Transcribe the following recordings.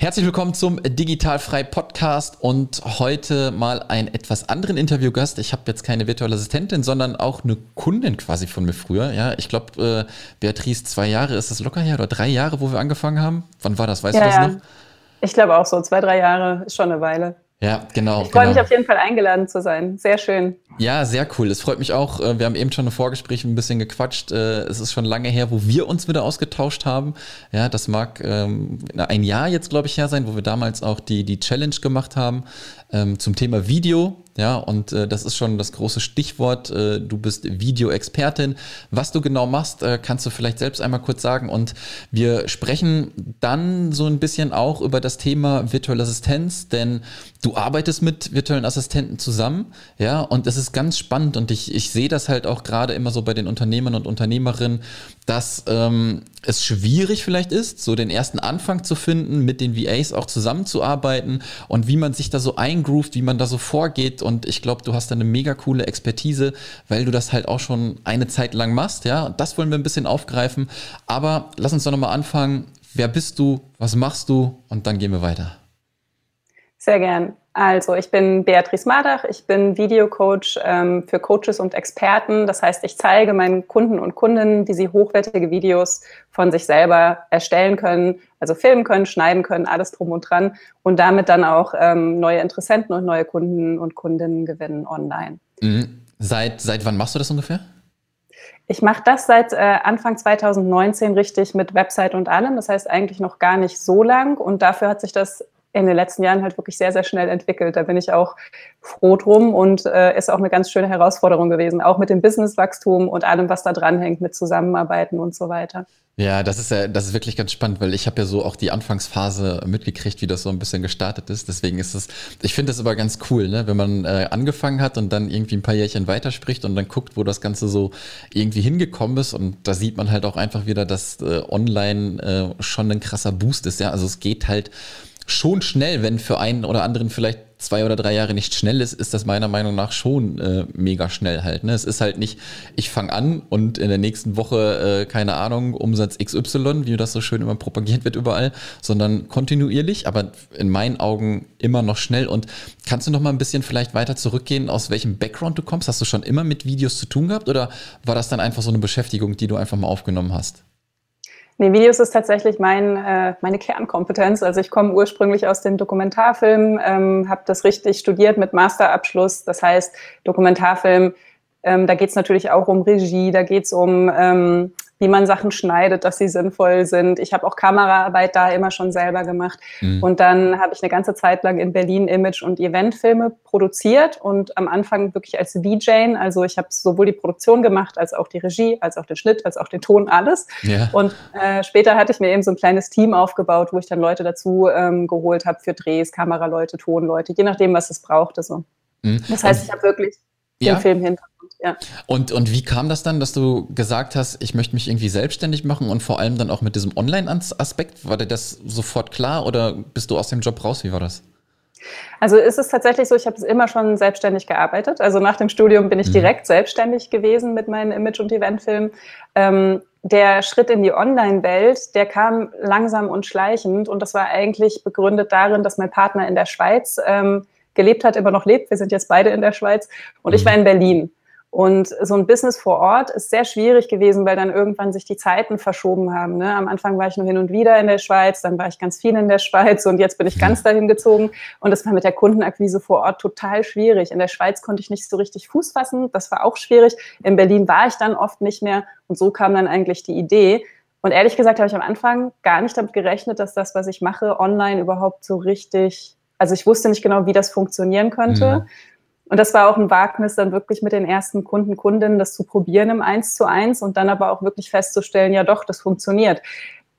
Herzlich willkommen zum Digitalfrei Podcast und heute mal einen etwas anderen Interviewgast. Ich habe jetzt keine virtuelle Assistentin, sondern auch eine Kundin quasi von mir früher. Ja, ich glaube, äh, Beatrice, zwei Jahre ist das locker her oder drei Jahre, wo wir angefangen haben. Wann war das? Weißt ja, du das noch? Ich glaube auch so, zwei, drei Jahre ist schon eine Weile. Ja, genau. Ich freue genau. mich auf jeden Fall eingeladen zu sein. Sehr schön. Ja, sehr cool. Es freut mich auch. Äh, wir haben eben schon im Vorgespräch ein bisschen gequatscht. Äh, es ist schon lange her, wo wir uns wieder ausgetauscht haben. Ja, das mag ähm, ein Jahr jetzt, glaube ich, her sein, wo wir damals auch die, die Challenge gemacht haben ähm, zum Thema Video. Ja, und äh, das ist schon das große Stichwort. Äh, du bist Videoexpertin. Was du genau machst, äh, kannst du vielleicht selbst einmal kurz sagen. Und wir sprechen dann so ein bisschen auch über das Thema virtuelle Assistenz, denn du arbeitest mit virtuellen Assistenten zusammen. Ja, und es ist ganz spannend und ich, ich sehe das halt auch gerade immer so bei den Unternehmern und Unternehmerinnen, dass ähm, es schwierig vielleicht ist, so den ersten Anfang zu finden, mit den VAs auch zusammenzuarbeiten und wie man sich da so eingroovt, wie man da so vorgeht. Und ich glaube, du hast da eine mega coole Expertise, weil du das halt auch schon eine Zeit lang machst. Ja, das wollen wir ein bisschen aufgreifen. Aber lass uns doch nochmal anfangen. Wer bist du? Was machst du? Und dann gehen wir weiter. Sehr gern. Also, ich bin Beatrice Madach, ich bin Videocoach ähm, für Coaches und Experten. Das heißt, ich zeige meinen Kunden und Kundinnen, wie sie hochwertige Videos von sich selber erstellen können, also filmen können, schneiden können, alles drum und dran und damit dann auch ähm, neue Interessenten und neue Kunden und Kundinnen gewinnen online. Mhm. Seit, seit wann machst du das ungefähr? Ich mache das seit äh, Anfang 2019 richtig mit Website und allem. Das heißt eigentlich noch gar nicht so lang. Und dafür hat sich das in den letzten Jahren halt wirklich sehr, sehr schnell entwickelt. Da bin ich auch froh drum und äh, ist auch eine ganz schöne Herausforderung gewesen, auch mit dem Businesswachstum und allem, was da dranhängt, mit Zusammenarbeiten und so weiter. Ja, das ist ja, das ist wirklich ganz spannend, weil ich habe ja so auch die Anfangsphase mitgekriegt, wie das so ein bisschen gestartet ist. Deswegen ist es, ich finde das aber ganz cool, ne? wenn man äh, angefangen hat und dann irgendwie ein paar Jährchen weiterspricht und dann guckt, wo das Ganze so irgendwie hingekommen ist. Und da sieht man halt auch einfach wieder, dass äh, online äh, schon ein krasser Boost ist. Ja, also es geht halt schon schnell, wenn für einen oder anderen vielleicht zwei oder drei Jahre nicht schnell ist, ist das meiner Meinung nach schon äh, mega schnell halt. Ne? Es ist halt nicht, ich fange an und in der nächsten Woche, äh, keine Ahnung, Umsatz XY, wie das so schön immer propagiert wird überall, sondern kontinuierlich, aber in meinen Augen immer noch schnell. Und kannst du noch mal ein bisschen vielleicht weiter zurückgehen, aus welchem Background du kommst? Hast du schon immer mit Videos zu tun gehabt oder war das dann einfach so eine Beschäftigung, die du einfach mal aufgenommen hast? Nee, Videos ist tatsächlich mein, äh, meine Kernkompetenz. Also ich komme ursprünglich aus dem Dokumentarfilm, ähm, habe das richtig studiert mit Masterabschluss. Das heißt, Dokumentarfilm, ähm, da geht es natürlich auch um Regie, da geht es um ähm, wie man Sachen schneidet, dass sie sinnvoll sind. Ich habe auch Kameraarbeit da immer schon selber gemacht. Mhm. Und dann habe ich eine ganze Zeit lang in Berlin Image- und Eventfilme produziert und am Anfang wirklich als VJ. Also ich habe sowohl die Produktion gemacht, als auch die Regie, als auch den Schnitt, als auch den Ton, alles. Ja. Und äh, später hatte ich mir eben so ein kleines Team aufgebaut, wo ich dann Leute dazu ähm, geholt habe für Drehs, Kameraleute, Tonleute, je nachdem, was es brauchte. So. Mhm. Das heißt, ich habe wirklich ja. den Film hinter ja. Und, und wie kam das dann, dass du gesagt hast, ich möchte mich irgendwie selbstständig machen und vor allem dann auch mit diesem Online-Aspekt? War dir das sofort klar oder bist du aus dem Job raus? Wie war das? Also ist es tatsächlich so, ich habe immer schon selbstständig gearbeitet. Also nach dem Studium bin ich mhm. direkt selbstständig gewesen mit meinen Image- und Eventfilmen. Ähm, der Schritt in die Online-Welt, der kam langsam und schleichend und das war eigentlich begründet darin, dass mein Partner in der Schweiz ähm, gelebt hat, immer noch lebt. Wir sind jetzt beide in der Schweiz und ich mhm. war in Berlin. Und so ein Business vor Ort ist sehr schwierig gewesen, weil dann irgendwann sich die Zeiten verschoben haben. Ne? Am Anfang war ich nur hin und wieder in der Schweiz, dann war ich ganz viel in der Schweiz und jetzt bin ich ganz dahin gezogen. Und das war mit der Kundenakquise vor Ort total schwierig. In der Schweiz konnte ich nicht so richtig Fuß fassen, das war auch schwierig. In Berlin war ich dann oft nicht mehr und so kam dann eigentlich die Idee. Und ehrlich gesagt habe ich am Anfang gar nicht damit gerechnet, dass das, was ich mache, online überhaupt so richtig, also ich wusste nicht genau, wie das funktionieren könnte. Mhm. Und das war auch ein Wagnis, dann wirklich mit den ersten Kunden, Kundinnen das zu probieren im Eins zu eins und dann aber auch wirklich festzustellen, ja doch, das funktioniert.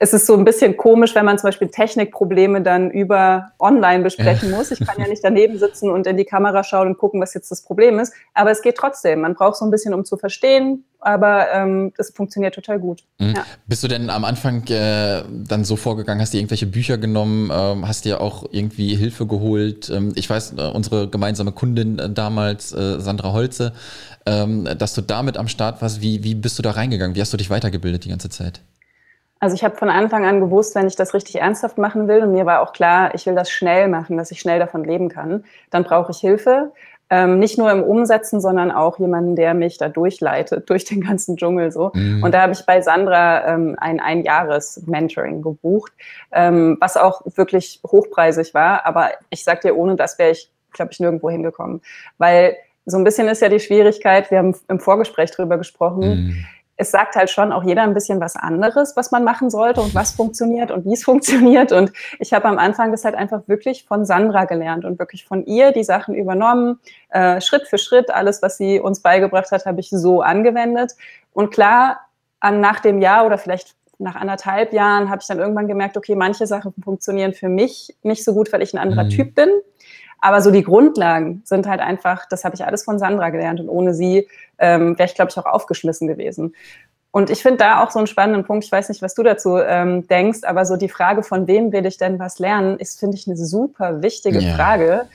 Es ist so ein bisschen komisch, wenn man zum Beispiel Technikprobleme dann über online besprechen muss. Ich kann ja nicht daneben sitzen und in die Kamera schauen und gucken, was jetzt das Problem ist. Aber es geht trotzdem. Man braucht so ein bisschen, um zu verstehen, aber ähm, das funktioniert total gut. Mhm. Ja. Bist du denn am Anfang äh, dann so vorgegangen, hast du irgendwelche Bücher genommen, ähm, hast dir auch irgendwie Hilfe geholt? Ähm, ich weiß, äh, unsere gemeinsame Kundin äh, damals, äh, Sandra Holze, ähm, dass du damit am Start warst. Wie, wie bist du da reingegangen? Wie hast du dich weitergebildet die ganze Zeit? Also ich habe von Anfang an gewusst, wenn ich das richtig ernsthaft machen will, und mir war auch klar, ich will das schnell machen, dass ich schnell davon leben kann, dann brauche ich Hilfe. Ähm, nicht nur im Umsetzen, sondern auch jemanden, der mich da durchleitet, durch den ganzen Dschungel so. Mhm. Und da habe ich bei Sandra ähm, ein Ein-Jahres-Mentoring gebucht, ähm, was auch wirklich hochpreisig war. Aber ich sag dir, ohne das wäre ich, glaube ich, nirgendwo hingekommen. Weil so ein bisschen ist ja die Schwierigkeit, wir haben im Vorgespräch drüber gesprochen, mhm es sagt halt schon auch jeder ein bisschen was anderes, was man machen sollte und was funktioniert und wie es funktioniert. Und ich habe am Anfang das halt einfach wirklich von Sandra gelernt und wirklich von ihr die Sachen übernommen. Äh, Schritt für Schritt, alles, was sie uns beigebracht hat, habe ich so angewendet. Und klar, an, nach dem Jahr oder vielleicht nach anderthalb Jahren habe ich dann irgendwann gemerkt, okay, manche Sachen funktionieren für mich nicht so gut, weil ich ein anderer mhm. Typ bin. Aber so die Grundlagen sind halt einfach, das habe ich alles von Sandra gelernt und ohne sie ähm, wäre ich, glaube ich, auch aufgeschmissen gewesen. Und ich finde da auch so einen spannenden Punkt, ich weiß nicht, was du dazu ähm, denkst, aber so die Frage, von wem will ich denn was lernen, ist, finde ich, eine super wichtige ja. Frage.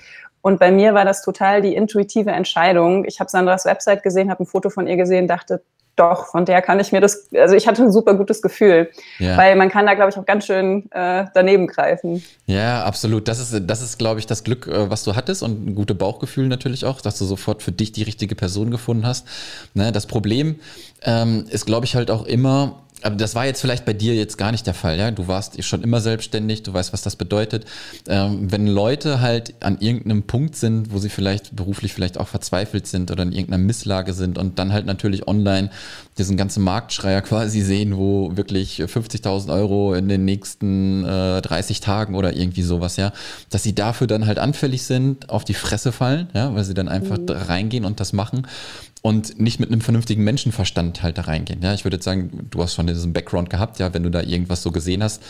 Und bei mir war das total die intuitive Entscheidung. Ich habe Sandras Website gesehen, habe ein Foto von ihr gesehen, dachte, doch, von der kann ich mir das, also ich hatte ein super gutes Gefühl, ja. weil man kann da, glaube ich, auch ganz schön äh, daneben greifen. Ja, absolut. Das ist, das ist, glaube ich, das Glück, äh, was du hattest und ein gutes Bauchgefühl natürlich auch, dass du sofort für dich die richtige Person gefunden hast. Ne, das Problem ähm, ist, glaube ich, halt auch immer, aber das war jetzt vielleicht bei dir jetzt gar nicht der Fall, ja. Du warst schon immer selbstständig, du weißt, was das bedeutet. Ähm, wenn Leute halt an irgendeinem Punkt sind, wo sie vielleicht beruflich vielleicht auch verzweifelt sind oder in irgendeiner Misslage sind und dann halt natürlich online diesen ganzen Marktschreier quasi sehen, wo wirklich 50.000 Euro in den nächsten äh, 30 Tagen oder irgendwie sowas, ja, dass sie dafür dann halt anfällig sind, auf die Fresse fallen, ja, weil sie dann einfach mhm. reingehen und das machen und nicht mit einem vernünftigen Menschenverstand halt da reingehen. Ja, ich würde jetzt sagen, du hast schon diesen Background gehabt, ja, wenn du da irgendwas so gesehen hast,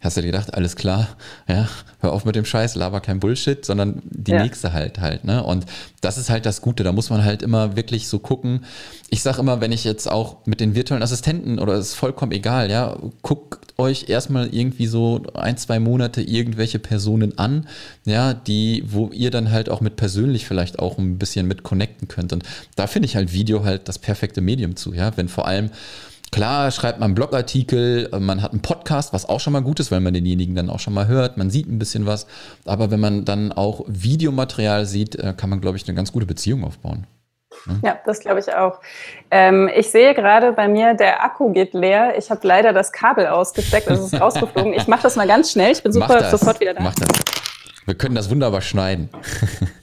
hast du dir gedacht, alles klar, ja, hör auf mit dem Scheiß, laber kein Bullshit, sondern die ja. nächste halt halt, ne? Und das ist halt das Gute, da muss man halt immer wirklich so gucken. Ich sag immer, wenn ich jetzt auch mit den virtuellen Assistenten oder ist vollkommen egal, ja, guckt euch erstmal irgendwie so ein, zwei Monate irgendwelche Personen an, ja, die, wo ihr dann halt auch mit persönlich vielleicht auch ein bisschen mit connecten könnt. Und da finde ich halt Video halt das perfekte Medium zu, ja, wenn vor allem Klar schreibt man Blogartikel, man hat einen Podcast, was auch schon mal gut ist, weil man denjenigen dann auch schon mal hört, man sieht ein bisschen was. Aber wenn man dann auch Videomaterial sieht, äh, kann man, glaube ich, eine ganz gute Beziehung aufbauen. Hm? Ja, das glaube ich auch. Ähm, ich sehe gerade bei mir, der Akku geht leer. Ich habe leider das Kabel ausgesteckt, es ist rausgeflogen. Ich mache das mal ganz schnell. Ich bin super sofort wieder da. Mach das. Wir können das wunderbar schneiden.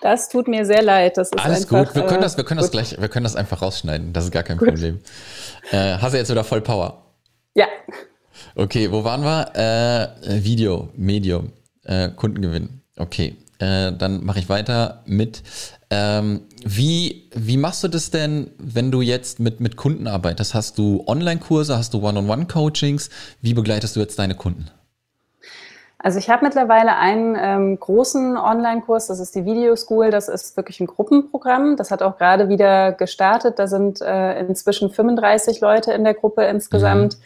Das tut mir sehr leid. Das ist Alles einfach, gut. Wir können das, wir können äh, das gleich, wir können das einfach rausschneiden. Das ist gar kein gut. Problem. Äh, hast du jetzt wieder voll Power? Ja. Okay, wo waren wir? Äh, Video, Medium, äh, Kundengewinn. Okay, äh, dann mache ich weiter mit. Ähm, wie, wie machst du das denn, wenn du jetzt mit, mit Kunden arbeitest? Hast du Online-Kurse, hast du One-on-One-Coachings? Wie begleitest du jetzt deine Kunden? Also ich habe mittlerweile einen ähm, großen Online-Kurs, das ist die Video School, das ist wirklich ein Gruppenprogramm. Das hat auch gerade wieder gestartet. Da sind äh, inzwischen 35 Leute in der Gruppe insgesamt. Mhm.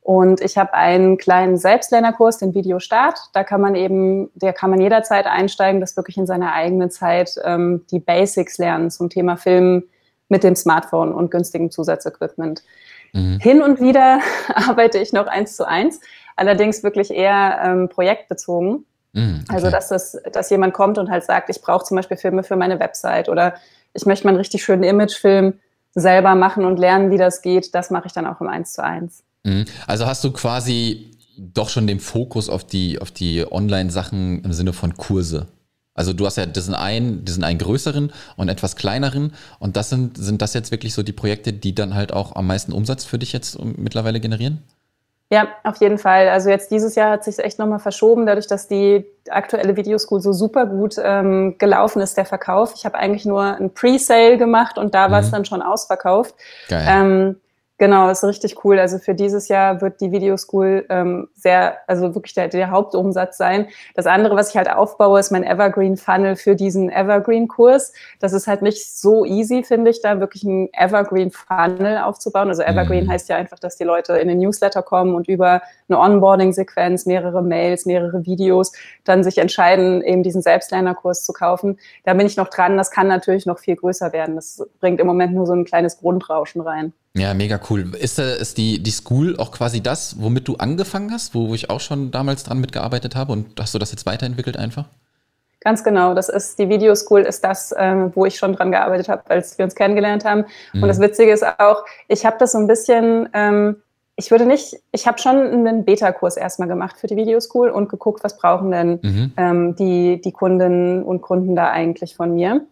Und ich habe einen kleinen Selbstlernerkurs, den Video Start. Da kann man eben, der kann man jederzeit einsteigen, das wirklich in seiner eigenen Zeit ähm, die Basics lernen zum Thema Film mit dem Smartphone und günstigem Zusatzequipment. Mhm. Hin und wieder arbeite ich noch eins zu eins allerdings wirklich eher ähm, projektbezogen. Mm, okay. Also, dass, das, dass jemand kommt und halt sagt, ich brauche zum Beispiel Filme für meine Website oder ich möchte mal einen richtig schönen Imagefilm selber machen und lernen, wie das geht. Das mache ich dann auch im 1 zu 1. Mm. Also hast du quasi doch schon den Fokus auf die, auf die Online-Sachen im Sinne von Kurse. Also du hast ja diesen einen, diesen einen größeren und etwas kleineren. Und das sind, sind das jetzt wirklich so die Projekte, die dann halt auch am meisten Umsatz für dich jetzt mittlerweile generieren? Ja, auf jeden Fall. Also jetzt dieses Jahr hat sich echt nochmal verschoben, dadurch, dass die aktuelle Videoschool so super gut ähm, gelaufen ist, der Verkauf. Ich habe eigentlich nur ein Pre-Sale gemacht und da mhm. war es dann schon ausverkauft. Geil. Ähm, Genau, ist richtig cool. Also für dieses Jahr wird die Videoschool ähm, sehr, also wirklich der, der Hauptumsatz sein. Das andere, was ich halt aufbaue, ist mein Evergreen Funnel für diesen Evergreen Kurs. Das ist halt nicht so easy, finde ich, da wirklich einen Evergreen Funnel aufzubauen. Also Evergreen mhm. heißt ja einfach, dass die Leute in den Newsletter kommen und über eine Onboarding-Sequenz, mehrere Mails, mehrere Videos dann sich entscheiden, eben diesen Selbstlernerkurs zu kaufen. Da bin ich noch dran. Das kann natürlich noch viel größer werden. Das bringt im Moment nur so ein kleines Grundrauschen rein. Ja, mega cool. Ist, äh, ist die, die School auch quasi das, womit du angefangen hast, wo, wo ich auch schon damals dran mitgearbeitet habe und hast du das jetzt weiterentwickelt einfach? Ganz genau, das ist die Videoschool, ist das, ähm, wo ich schon dran gearbeitet habe, als wir uns kennengelernt haben. Mhm. Und das Witzige ist auch, ich habe das so ein bisschen, ähm, ich würde nicht, ich habe schon einen Beta-Kurs erstmal gemacht für die Videoschool und geguckt, was brauchen denn mhm. ähm, die, die Kundinnen und Kunden da eigentlich von mir.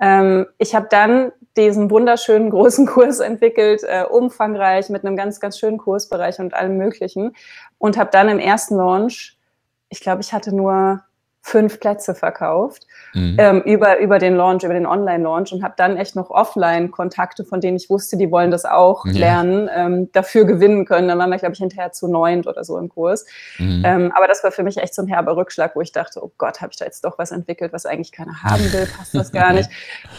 Ähm, ich habe dann diesen wunderschönen großen Kurs entwickelt, äh, umfangreich mit einem ganz, ganz schönen Kursbereich und allem Möglichen. Und habe dann im ersten Launch, ich glaube, ich hatte nur fünf Plätze verkauft mhm. ähm, über, über den Launch, über den Online-Launch und habe dann echt noch Offline-Kontakte, von denen ich wusste, die wollen das auch ja. lernen, ähm, dafür gewinnen können. Dann waren wir, glaube ich, hinterher zu neunt oder so im Kurs. Mhm. Ähm, aber das war für mich echt so ein herber Rückschlag, wo ich dachte, oh Gott, habe ich da jetzt doch was entwickelt, was eigentlich keiner haben will, passt das gar nicht.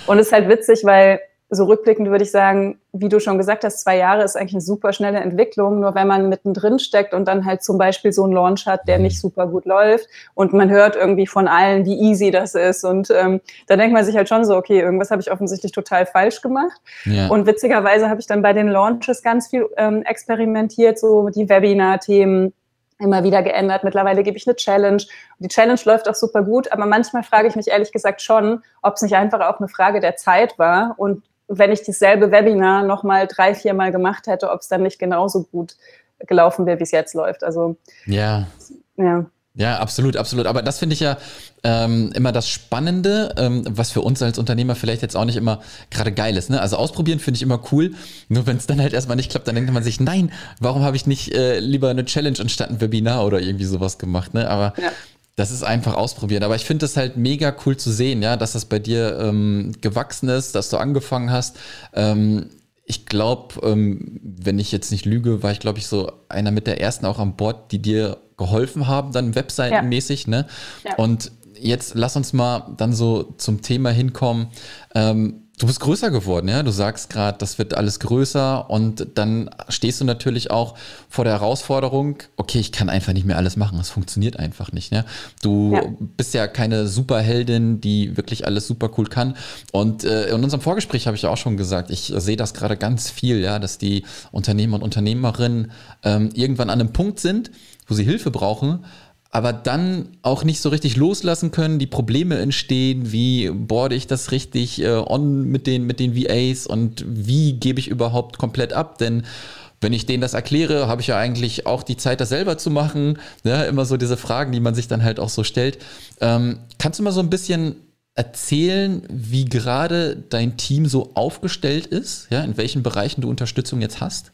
Und es ist halt witzig, weil so rückblickend würde ich sagen, wie du schon gesagt hast, zwei Jahre ist eigentlich eine super schnelle Entwicklung. Nur wenn man mittendrin steckt und dann halt zum Beispiel so einen Launch hat, der nicht super gut läuft und man hört irgendwie von allen, wie easy das ist. Und ähm, da denkt man sich halt schon so, okay, irgendwas habe ich offensichtlich total falsch gemacht. Ja. Und witzigerweise habe ich dann bei den Launches ganz viel ähm, experimentiert, so die Webinar-Themen immer wieder geändert. Mittlerweile gebe ich eine Challenge. Die Challenge läuft auch super gut, aber manchmal frage ich mich ehrlich gesagt schon, ob es nicht einfach auch eine Frage der Zeit war und wenn ich dasselbe Webinar nochmal drei, vier Mal gemacht hätte, ob es dann nicht genauso gut gelaufen wäre, wie es jetzt läuft. Also ja. ja. Ja, absolut, absolut. Aber das finde ich ja ähm, immer das Spannende, ähm, was für uns als Unternehmer vielleicht jetzt auch nicht immer gerade geil ist. Ne? Also ausprobieren finde ich immer cool. Nur wenn es dann halt erstmal nicht klappt, dann denkt man sich, nein, warum habe ich nicht äh, lieber eine Challenge anstatt ein Webinar oder irgendwie sowas gemacht? Ne? Aber ja. Das ist einfach ausprobieren. Aber ich finde es halt mega cool zu sehen, ja, dass das bei dir ähm, gewachsen ist, dass du angefangen hast. Ähm, ich glaube, ähm, wenn ich jetzt nicht lüge, war ich, glaube ich, so einer mit der ersten auch an Bord, die dir geholfen haben, dann webseitenmäßig, ja. ne? Ja. Und jetzt lass uns mal dann so zum Thema hinkommen. Ähm, Du bist größer geworden, ja. Du sagst gerade, das wird alles größer und dann stehst du natürlich auch vor der Herausforderung, okay, ich kann einfach nicht mehr alles machen. Es funktioniert einfach nicht. Ne? Du ja. bist ja keine Superheldin, die wirklich alles super cool kann. Und äh, in unserem Vorgespräch habe ich ja auch schon gesagt, ich sehe das gerade ganz viel, ja, dass die Unternehmer und Unternehmerinnen ähm, irgendwann an einem Punkt sind, wo sie Hilfe brauchen, aber dann auch nicht so richtig loslassen können, die Probleme entstehen, wie boarde ich das richtig äh, on mit den, mit den VAs und wie gebe ich überhaupt komplett ab, denn wenn ich denen das erkläre, habe ich ja eigentlich auch die Zeit, das selber zu machen. Ja, immer so diese Fragen, die man sich dann halt auch so stellt. Ähm, kannst du mal so ein bisschen erzählen, wie gerade dein Team so aufgestellt ist, ja, in welchen Bereichen du Unterstützung jetzt hast?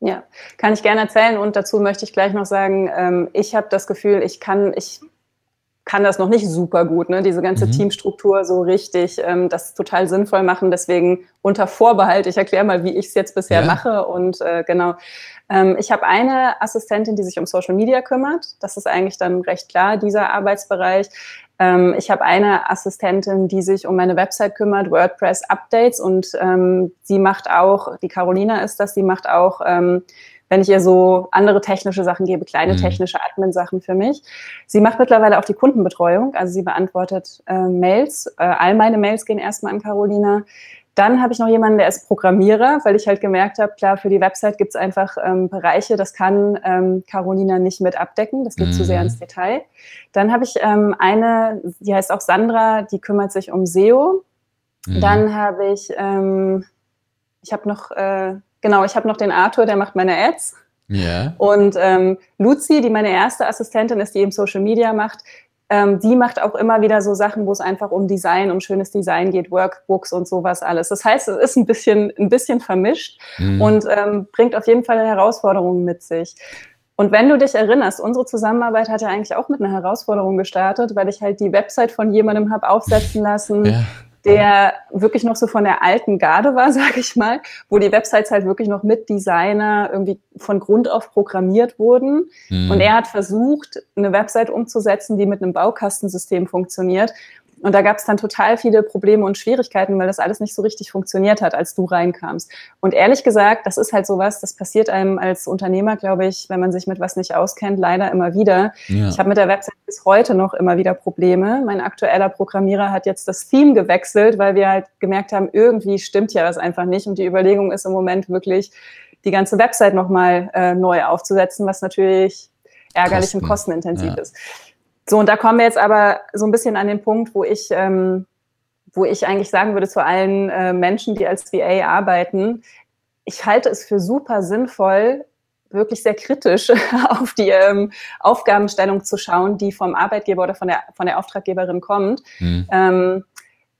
Ja, kann ich gerne erzählen und dazu möchte ich gleich noch sagen, ähm, ich habe das Gefühl, ich kann, ich kann das noch nicht super gut, ne? diese ganze mhm. Teamstruktur so richtig, ähm, das total sinnvoll machen. Deswegen unter Vorbehalt, ich erkläre mal, wie ich es jetzt bisher ja. mache. Und äh, genau, ähm, ich habe eine Assistentin, die sich um Social Media kümmert. Das ist eigentlich dann recht klar, dieser Arbeitsbereich. Ähm, ich habe eine Assistentin, die sich um meine Website kümmert, WordPress Updates und ähm, sie macht auch, die Carolina ist das, sie macht auch, ähm, wenn ich ihr so andere technische Sachen gebe, kleine mhm. technische Admin-Sachen für mich. Sie macht mittlerweile auch die Kundenbetreuung, also sie beantwortet äh, Mails. Äh, all meine Mails gehen erstmal an Carolina. Dann habe ich noch jemanden, der ist Programmierer, weil ich halt gemerkt habe, klar, für die Website gibt es einfach ähm, Bereiche, das kann ähm, Carolina nicht mit abdecken, das geht mhm. zu sehr ins Detail. Dann habe ich ähm, eine, die heißt auch Sandra, die kümmert sich um SEO. Mhm. Dann habe ich, ähm, ich habe noch, äh, genau, ich habe noch den Arthur, der macht meine Ads. Ja. Und ähm, Luzi, die meine erste Assistentin ist, die eben Social Media macht, ähm, die macht auch immer wieder so Sachen, wo es einfach um Design, um schönes Design geht, Workbooks und sowas alles. Das heißt, es ist ein bisschen, ein bisschen vermischt mhm. und ähm, bringt auf jeden Fall Herausforderungen mit sich. Und wenn du dich erinnerst, unsere Zusammenarbeit hat ja eigentlich auch mit einer Herausforderung gestartet, weil ich halt die Website von jemandem habe aufsetzen lassen, ja der wirklich noch so von der alten Garde war, sage ich mal, wo die Websites halt wirklich noch mit Designer irgendwie von Grund auf programmiert wurden. Mhm. Und er hat versucht, eine Website umzusetzen, die mit einem Baukastensystem funktioniert. Und da gab es dann total viele Probleme und Schwierigkeiten, weil das alles nicht so richtig funktioniert hat, als du reinkamst. Und ehrlich gesagt, das ist halt sowas, das passiert einem als Unternehmer, glaube ich, wenn man sich mit was nicht auskennt, leider immer wieder. Ja. Ich habe mit der Website bis heute noch immer wieder Probleme. Mein aktueller Programmierer hat jetzt das Theme gewechselt, weil wir halt gemerkt haben, irgendwie stimmt ja das einfach nicht. Und die Überlegung ist im Moment wirklich, die ganze Website nochmal äh, neu aufzusetzen, was natürlich ärgerlich Kosten. und kostenintensiv ja. ist. So, und da kommen wir jetzt aber so ein bisschen an den Punkt, wo ich, ähm, wo ich eigentlich sagen würde zu allen äh, Menschen, die als VA arbeiten, ich halte es für super sinnvoll, wirklich sehr kritisch auf die ähm, Aufgabenstellung zu schauen, die vom Arbeitgeber oder von der, von der Auftraggeberin kommt. Mhm. Ähm,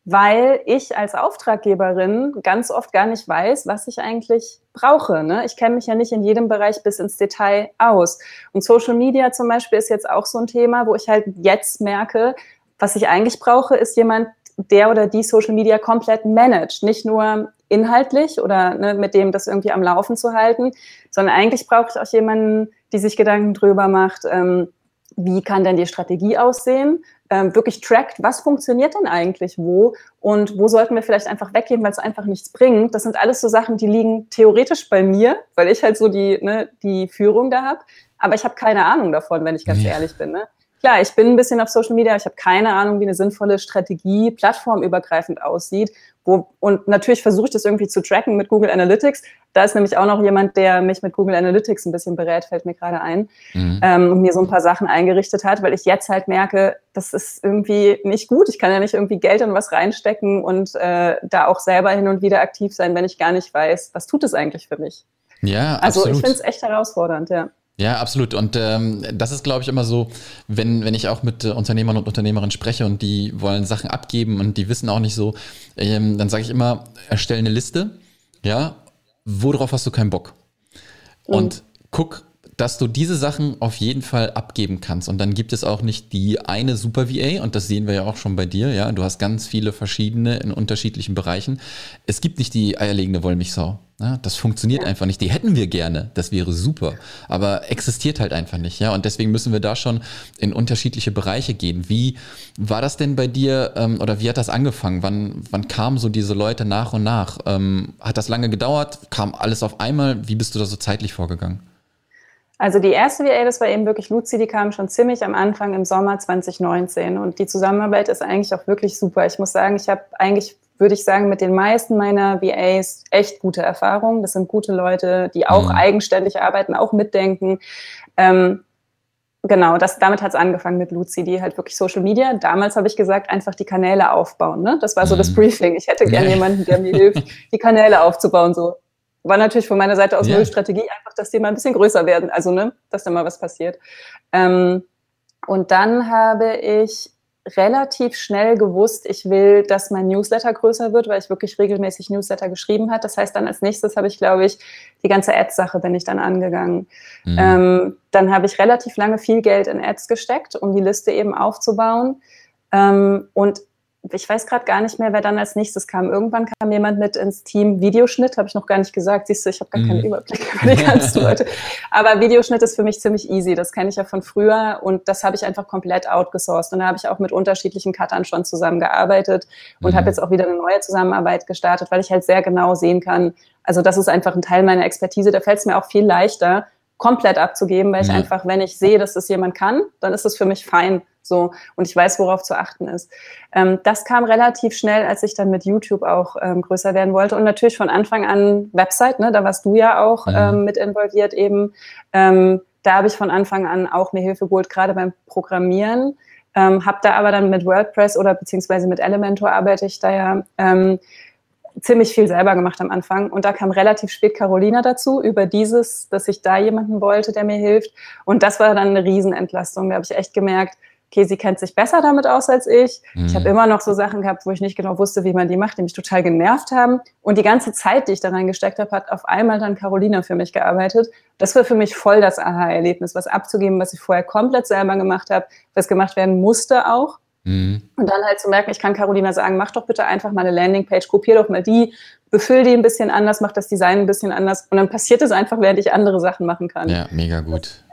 weil ich als Auftraggeberin ganz oft gar nicht weiß, was ich eigentlich brauche. Ne? Ich kenne mich ja nicht in jedem Bereich bis ins Detail aus. Und Social Media zum Beispiel ist jetzt auch so ein Thema, wo ich halt jetzt merke, was ich eigentlich brauche, ist jemand, der oder die Social Media komplett managt. Nicht nur inhaltlich oder ne, mit dem das irgendwie am Laufen zu halten, sondern eigentlich brauche ich auch jemanden, die sich Gedanken drüber macht, ähm, wie kann denn die Strategie aussehen? Ähm, wirklich trackt, was funktioniert denn eigentlich wo und wo sollten wir vielleicht einfach weggehen, weil es einfach nichts bringt. Das sind alles so Sachen, die liegen theoretisch bei mir, weil ich halt so die, ne, die Führung da habe. Aber ich habe keine Ahnung davon, wenn ich ganz ja. ehrlich bin. Ne? Klar, ich bin ein bisschen auf Social Media, ich habe keine Ahnung, wie eine sinnvolle Strategie plattformübergreifend aussieht. Wo, und natürlich versuche ich das irgendwie zu tracken mit Google Analytics. Da ist nämlich auch noch jemand, der mich mit Google Analytics ein bisschen berät, fällt mir gerade ein, mhm. ähm, und mir so ein paar Sachen eingerichtet hat, weil ich jetzt halt merke, das ist irgendwie nicht gut. Ich kann ja nicht irgendwie Geld in was reinstecken und äh, da auch selber hin und wieder aktiv sein, wenn ich gar nicht weiß, was tut es eigentlich für mich. Ja, also absolut. ich finde es echt herausfordernd, ja. Ja, absolut. Und ähm, das ist, glaube ich, immer so, wenn, wenn ich auch mit äh, Unternehmern und Unternehmerinnen spreche und die wollen Sachen abgeben und die wissen auch nicht so, ähm, dann sage ich immer, erstell eine Liste, ja, worauf hast du keinen Bock? Und mhm. guck, dass du diese Sachen auf jeden Fall abgeben kannst. Und dann gibt es auch nicht die eine Super VA, und das sehen wir ja auch schon bei dir, ja. Du hast ganz viele verschiedene in unterschiedlichen Bereichen. Es gibt nicht die eierlegende Wollmilchsau. Ja, das funktioniert ja. einfach nicht. Die hätten wir gerne, das wäre super, aber existiert halt einfach nicht. Ja, und deswegen müssen wir da schon in unterschiedliche Bereiche gehen. Wie war das denn bei dir ähm, oder wie hat das angefangen? Wann, wann kamen so diese Leute nach und nach? Ähm, hat das lange gedauert? Kam alles auf einmal? Wie bist du da so zeitlich vorgegangen? Also die erste VA, das war eben wirklich Luzi, die kam schon ziemlich am Anfang im Sommer 2019 und die Zusammenarbeit ist eigentlich auch wirklich super. Ich muss sagen, ich habe eigentlich, würde ich sagen, mit den meisten meiner VAs echt gute Erfahrungen. Das sind gute Leute, die auch mhm. eigenständig arbeiten, auch mitdenken. Ähm, genau, das, damit hat es angefangen mit Luzi, die halt wirklich Social Media. Damals habe ich gesagt, einfach die Kanäle aufbauen. Ne? Das war so mhm. das Briefing. Ich hätte gerne jemanden, der mir hilft, die Kanäle aufzubauen. So, war natürlich von meiner Seite aus yeah. null Strategie, einfach, dass die mal ein bisschen größer werden, also ne, dass da mal was passiert. Ähm, und dann habe ich relativ schnell gewusst, ich will, dass mein Newsletter größer wird, weil ich wirklich regelmäßig Newsletter geschrieben hat. Das heißt, dann als nächstes habe ich, glaube ich, die ganze Ads-Sache bin ich dann angegangen. Mhm. Ähm, dann habe ich relativ lange viel Geld in Ads gesteckt, um die Liste eben aufzubauen. Ähm, und ich weiß gerade gar nicht mehr, wer dann als nächstes kam. Irgendwann kam jemand mit ins Team Videoschnitt, habe ich noch gar nicht gesagt. Siehst du, ich habe gar keinen mhm. Überblick über die ganzen Leute. Aber Videoschnitt ist für mich ziemlich easy. Das kenne ich ja von früher und das habe ich einfach komplett outgesourced. Und da habe ich auch mit unterschiedlichen Cuttern schon zusammengearbeitet und mhm. habe jetzt auch wieder eine neue Zusammenarbeit gestartet, weil ich halt sehr genau sehen kann. Also das ist einfach ein Teil meiner Expertise. Da fällt es mir auch viel leichter, komplett abzugeben, weil ich einfach, wenn ich sehe, dass das jemand kann, dann ist es für mich fein so und ich weiß, worauf zu achten ist. Ähm, das kam relativ schnell, als ich dann mit YouTube auch ähm, größer werden wollte und natürlich von Anfang an Website, ne, da warst du ja auch mhm. ähm, mit involviert eben. Ähm, da habe ich von Anfang an auch mir Hilfe geholt, gerade beim Programmieren. Ähm, habe da aber dann mit WordPress oder beziehungsweise mit Elementor arbeite ich da ja ähm, ziemlich viel selber gemacht am Anfang. Und da kam relativ spät Carolina dazu, über dieses, dass ich da jemanden wollte, der mir hilft. Und das war dann eine Riesenentlastung. Da habe ich echt gemerkt, okay, sie kennt sich besser damit aus als ich. Mhm. Ich habe immer noch so Sachen gehabt, wo ich nicht genau wusste, wie man die macht, die mich total genervt haben. Und die ganze Zeit, die ich da reingesteckt habe, hat auf einmal dann Carolina für mich gearbeitet. Das war für mich voll das Aha-Erlebnis, was abzugeben, was ich vorher komplett selber gemacht habe, was gemacht werden musste auch. Mhm. Und dann halt zu merken, ich kann Carolina sagen, mach doch bitte einfach mal eine Landingpage, kopier doch mal die, befüll die ein bisschen anders, mach das Design ein bisschen anders. Und dann passiert es einfach, während ich andere Sachen machen kann. Ja, mega gut.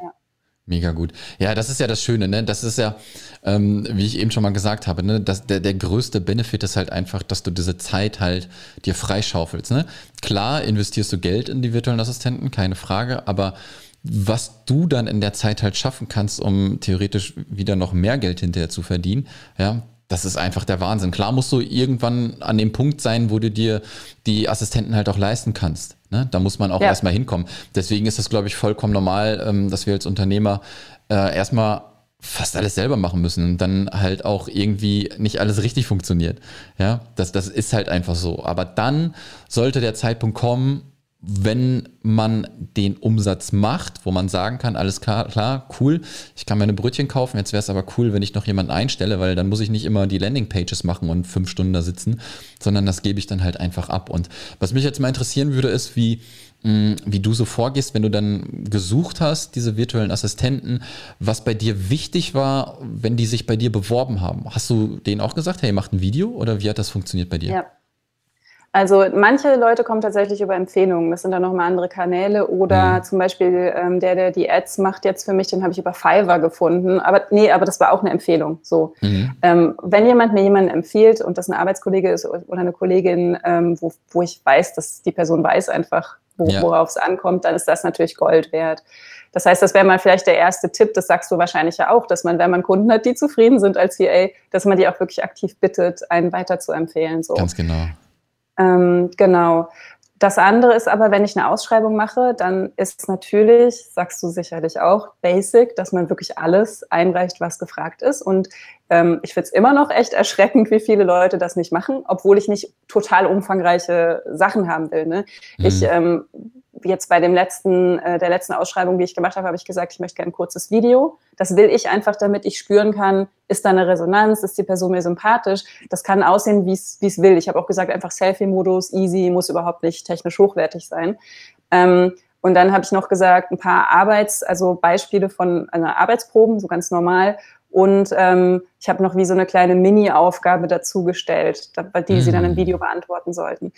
Mega gut. Ja, das ist ja das Schöne, ne? Das ist ja, ähm, wie ich eben schon mal gesagt habe, ne? dass der, der größte Benefit ist halt einfach, dass du diese Zeit halt dir freischaufelst. Ne? Klar investierst du Geld in die virtuellen Assistenten, keine Frage, aber was du dann in der Zeit halt schaffen kannst, um theoretisch wieder noch mehr Geld hinterher zu verdienen, ja, das ist einfach der Wahnsinn. Klar musst du irgendwann an dem Punkt sein, wo du dir die Assistenten halt auch leisten kannst. Ne? Da muss man auch ja. erstmal hinkommen. Deswegen ist das, glaube ich, vollkommen normal, ähm, dass wir als Unternehmer äh, erstmal fast alles selber machen müssen und dann halt auch irgendwie nicht alles richtig funktioniert. Ja, das, das ist halt einfach so. Aber dann sollte der Zeitpunkt kommen, wenn man den Umsatz macht, wo man sagen kann, alles klar, cool, ich kann meine Brötchen kaufen, jetzt wäre es aber cool, wenn ich noch jemanden einstelle, weil dann muss ich nicht immer die Landingpages machen und fünf Stunden da sitzen, sondern das gebe ich dann halt einfach ab. Und was mich jetzt mal interessieren würde, ist, wie, mm, wie du so vorgehst, wenn du dann gesucht hast, diese virtuellen Assistenten, was bei dir wichtig war, wenn die sich bei dir beworben haben. Hast du denen auch gesagt, hey, macht ein Video oder wie hat das funktioniert bei dir? Ja. Also manche Leute kommen tatsächlich über Empfehlungen. Das sind dann nochmal andere Kanäle. Oder mhm. zum Beispiel ähm, der, der die Ads macht jetzt für mich, den habe ich über Fiverr gefunden. Aber nee, aber das war auch eine Empfehlung. So, mhm. ähm, wenn jemand mir jemanden empfiehlt und das ein Arbeitskollege ist oder eine Kollegin, ähm, wo, wo ich weiß, dass die Person weiß einfach, wo, ja. worauf es ankommt, dann ist das natürlich Gold wert. Das heißt, das wäre mal vielleicht der erste Tipp, das sagst du wahrscheinlich ja auch, dass man, wenn man Kunden hat, die zufrieden sind als VA, dass man die auch wirklich aktiv bittet, einen weiter zu empfehlen. So. Ganz genau. Ähm, genau. Das andere ist aber, wenn ich eine Ausschreibung mache, dann ist natürlich, sagst du sicherlich auch, basic, dass man wirklich alles einreicht, was gefragt ist. Und ähm, ich finde es immer noch echt erschreckend, wie viele Leute das nicht machen, obwohl ich nicht total umfangreiche Sachen haben will. Ne? Mhm. Ich ähm, jetzt bei dem letzten, äh, der letzten Ausschreibung, die ich gemacht habe, habe ich gesagt, ich möchte gerne ein kurzes Video. Das will ich einfach, damit ich spüren kann, ist da eine Resonanz, ist die Person mir sympathisch. Das kann aussehen, wie es will. Ich habe auch gesagt, einfach Selfie-Modus, easy, muss überhaupt nicht technisch hochwertig sein. Ähm, und dann habe ich noch gesagt, ein paar Arbeits-, also Beispiele von einer Arbeitsproben, so ganz normal. Und ähm, ich habe noch wie so eine kleine Mini-Aufgabe dazu gestellt, die sie dann im mhm. Video beantworten sollten.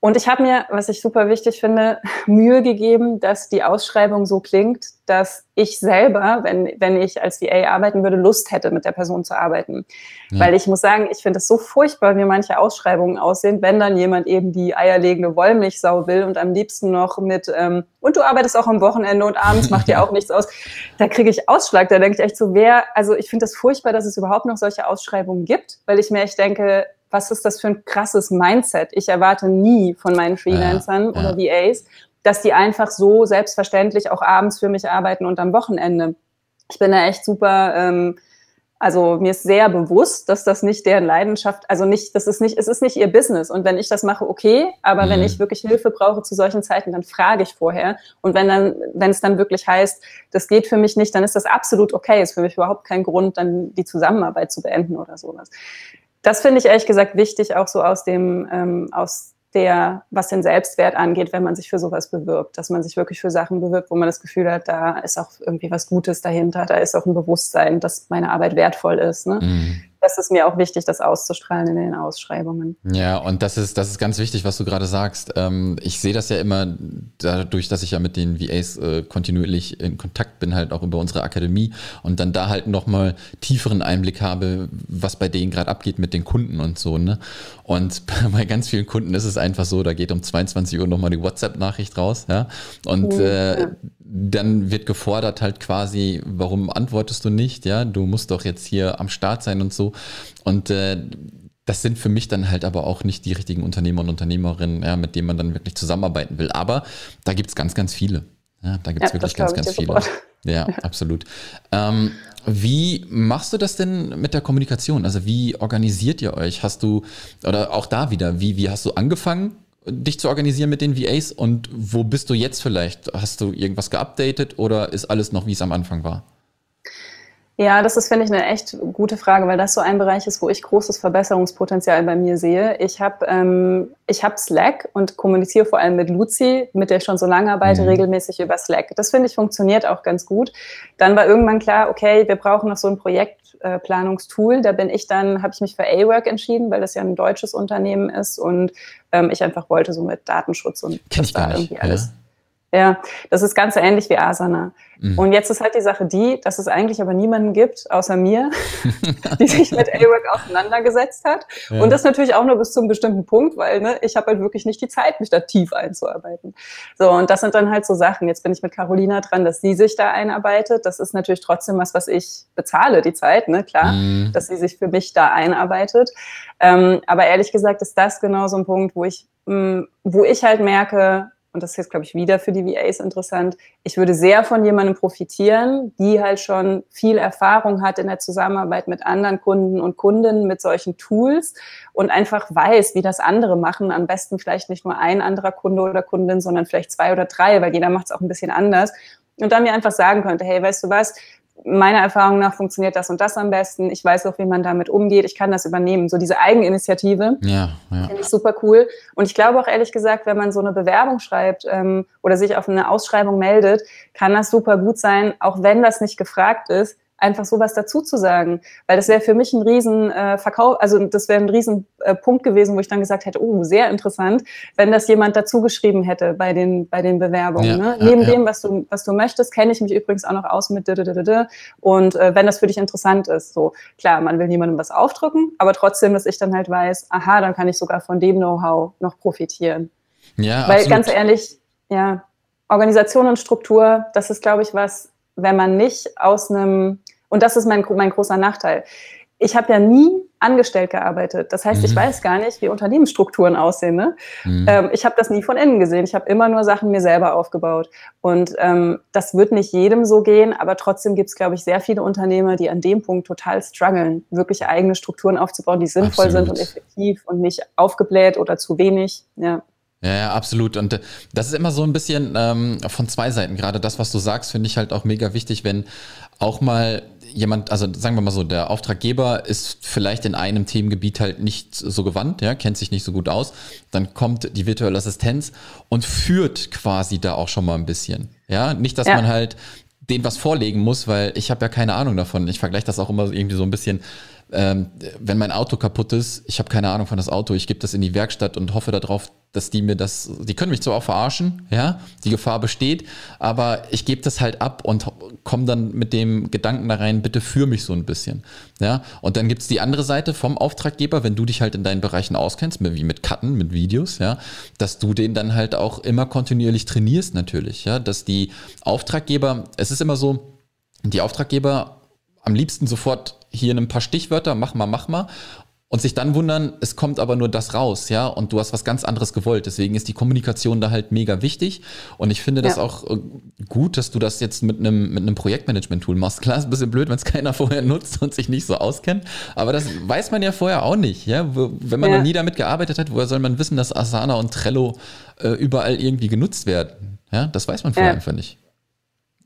Und ich habe mir, was ich super wichtig finde, Mühe gegeben, dass die Ausschreibung so klingt, dass ich selber, wenn, wenn ich als VA arbeiten würde, Lust hätte, mit der Person zu arbeiten. Ja. Weil ich muss sagen, ich finde es so furchtbar, wie manche Ausschreibungen aussehen, wenn dann jemand eben die eierlegende Wollmilchsau will und am liebsten noch mit, ähm, und du arbeitest auch am Wochenende und abends macht dir auch nichts aus. Da kriege ich Ausschlag, da denke ich echt so, wer, also ich finde es das furchtbar, dass es überhaupt noch solche Ausschreibungen gibt, weil ich mir echt denke, was ist das für ein krasses Mindset? Ich erwarte nie von meinen Freelancern ja, ja. oder VAs, dass die einfach so selbstverständlich auch abends für mich arbeiten und am Wochenende. Ich bin da echt super, ähm, also mir ist sehr bewusst, dass das nicht deren Leidenschaft, also nicht, das ist nicht, es ist nicht ihr Business. Und wenn ich das mache, okay, aber mhm. wenn ich wirklich Hilfe brauche zu solchen Zeiten, dann frage ich vorher. Und wenn dann, wenn es dann wirklich heißt, das geht für mich nicht, dann ist das absolut okay. Ist für mich überhaupt kein Grund, dann die Zusammenarbeit zu beenden oder sowas das finde ich ehrlich gesagt wichtig, auch so aus dem, ähm, aus der, was den Selbstwert angeht, wenn man sich für sowas bewirbt, dass man sich wirklich für Sachen bewirbt, wo man das Gefühl hat, da ist auch irgendwie was Gutes dahinter, da ist auch ein Bewusstsein, dass meine Arbeit wertvoll ist. Ne? Mhm das ist mir auch wichtig, das auszustrahlen in den Ausschreibungen. Ja, und das ist, das ist ganz wichtig, was du gerade sagst. Ähm, ich sehe das ja immer dadurch, dass ich ja mit den VAs äh, kontinuierlich in Kontakt bin, halt auch über unsere Akademie und dann da halt nochmal tieferen Einblick habe, was bei denen gerade abgeht mit den Kunden und so. Ne? Und bei ganz vielen Kunden ist es einfach so, da geht um 22 Uhr nochmal die WhatsApp-Nachricht raus, ja. Und mhm, äh, ja dann wird gefordert halt quasi, warum antwortest du nicht? Ja, du musst doch jetzt hier am Start sein und so. Und äh, das sind für mich dann halt aber auch nicht die richtigen Unternehmer und Unternehmerinnen, ja, mit denen man dann wirklich zusammenarbeiten will. Aber da gibt es ganz, ganz viele. Ja, da gibt es ja, wirklich ganz, ganz viele. Ja, absolut. Ähm, wie machst du das denn mit der Kommunikation? Also wie organisiert ihr euch? Hast du, oder auch da wieder, wie, wie hast du angefangen? Dich zu organisieren mit den VAs und wo bist du jetzt vielleicht? Hast du irgendwas geupdatet oder ist alles noch, wie es am Anfang war? Ja, das ist, finde ich, eine echt gute Frage, weil das so ein Bereich ist, wo ich großes Verbesserungspotenzial bei mir sehe. Ich habe ähm, ich hab Slack und kommuniziere vor allem mit Luzi, mit der ich schon so lange arbeite, mhm. regelmäßig über Slack. Das finde ich funktioniert auch ganz gut. Dann war irgendwann klar, okay, wir brauchen noch so ein Projektplanungstool. Äh, da bin ich dann, habe ich mich für A-Work entschieden, weil das ja ein deutsches Unternehmen ist und ähm, ich einfach wollte so mit Datenschutz und Kenn ich gar nicht. irgendwie alles. Ja ja, das ist ganz ähnlich wie Asana. Mhm. Und jetzt ist halt die Sache die, dass es eigentlich aber niemanden gibt, außer mir, die sich mit A-Work auseinandergesetzt hat. Ja. Und das natürlich auch nur bis zu einem bestimmten Punkt, weil ne, ich habe halt wirklich nicht die Zeit, mich da tief einzuarbeiten. So, und das sind dann halt so Sachen. Jetzt bin ich mit Carolina dran, dass sie sich da einarbeitet. Das ist natürlich trotzdem was, was ich bezahle, die Zeit, ne, klar, mhm. dass sie sich für mich da einarbeitet. Ähm, aber ehrlich gesagt ist das genau so ein Punkt, wo ich, mh, mm, wo ich halt merke, und das ist jetzt, glaube ich, wieder für die VAs interessant, ich würde sehr von jemandem profitieren, die halt schon viel Erfahrung hat in der Zusammenarbeit mit anderen Kunden und Kundinnen mit solchen Tools und einfach weiß, wie das andere machen. Am besten vielleicht nicht nur ein anderer Kunde oder Kundin, sondern vielleicht zwei oder drei, weil jeder macht es auch ein bisschen anders. Und dann mir einfach sagen könnte, hey, weißt du was, meiner Erfahrung nach funktioniert das und das am besten. Ich weiß auch, wie man damit umgeht. Ich kann das übernehmen. So diese Eigeninitiative ja, ja. finde ich super cool. Und ich glaube auch ehrlich gesagt, wenn man so eine Bewerbung schreibt ähm, oder sich auf eine Ausschreibung meldet, kann das super gut sein, auch wenn das nicht gefragt ist, einfach sowas dazu zu sagen. Weil das wäre für mich ein riesen äh, Verkauf, also das wäre ein riesen äh, Punkt gewesen, wo ich dann gesagt hätte, oh, sehr interessant, wenn das jemand dazu geschrieben hätte bei den, bei den Bewerbungen. Ja, ne? ja, Neben ja. dem, was du, was du möchtest, kenne ich mich übrigens auch noch aus mit und äh, wenn das für dich interessant ist, so klar, man will niemandem was aufdrücken, aber trotzdem, dass ich dann halt weiß, aha, dann kann ich sogar von dem Know-how noch profitieren. Ja, Weil absolut. ganz ehrlich, ja, Organisation und Struktur, das ist, glaube ich, was, wenn man nicht aus einem, und das ist mein, mein großer Nachteil. Ich habe ja nie angestellt gearbeitet. Das heißt, mhm. ich weiß gar nicht, wie Unternehmensstrukturen aussehen. Ne? Mhm. Ähm, ich habe das nie von innen gesehen. Ich habe immer nur Sachen mir selber aufgebaut. Und ähm, das wird nicht jedem so gehen, aber trotzdem gibt es, glaube ich, sehr viele Unternehmer, die an dem Punkt total strugglen, wirklich eigene Strukturen aufzubauen, die sinnvoll Absolut. sind und effektiv und nicht aufgebläht oder zu wenig. Ja. Ja, ja, absolut. Und äh, das ist immer so ein bisschen ähm, von zwei Seiten. Gerade das, was du sagst, finde ich halt auch mega wichtig, wenn auch mal jemand, also sagen wir mal so, der Auftraggeber ist vielleicht in einem Themengebiet halt nicht so gewandt, ja, kennt sich nicht so gut aus, dann kommt die virtuelle Assistenz und führt quasi da auch schon mal ein bisschen. Ja, nicht, dass ja. man halt den was vorlegen muss, weil ich habe ja keine Ahnung davon. Ich vergleiche das auch immer irgendwie so ein bisschen ähm, wenn mein Auto kaputt ist, ich habe keine Ahnung von das Auto, ich gebe das in die Werkstatt und hoffe darauf, dass die mir das, die können mich zwar auch verarschen, ja, die Gefahr besteht, aber ich gebe das halt ab und komme dann mit dem Gedanken da rein, bitte führ mich so ein bisschen, ja. Und dann gibt's die andere Seite vom Auftraggeber, wenn du dich halt in deinen Bereichen auskennst, wie mit Cutten, mit Videos, ja, dass du den dann halt auch immer kontinuierlich trainierst natürlich, ja, dass die Auftraggeber, es ist immer so, die Auftraggeber am liebsten sofort hier ein paar Stichwörter, mach mal, mach mal. Und sich dann wundern, es kommt aber nur das raus, ja, und du hast was ganz anderes gewollt. Deswegen ist die Kommunikation da halt mega wichtig. Und ich finde ja. das auch äh, gut, dass du das jetzt mit einem, mit einem Projektmanagement-Tool machst. Klar, ist ein bisschen blöd, wenn es keiner vorher nutzt und sich nicht so auskennt. Aber das weiß man ja vorher auch nicht, ja. Wenn man ja. noch nie damit gearbeitet hat, woher soll man wissen, dass Asana und Trello äh, überall irgendwie genutzt werden? Ja, das weiß man vorher ja. einfach nicht.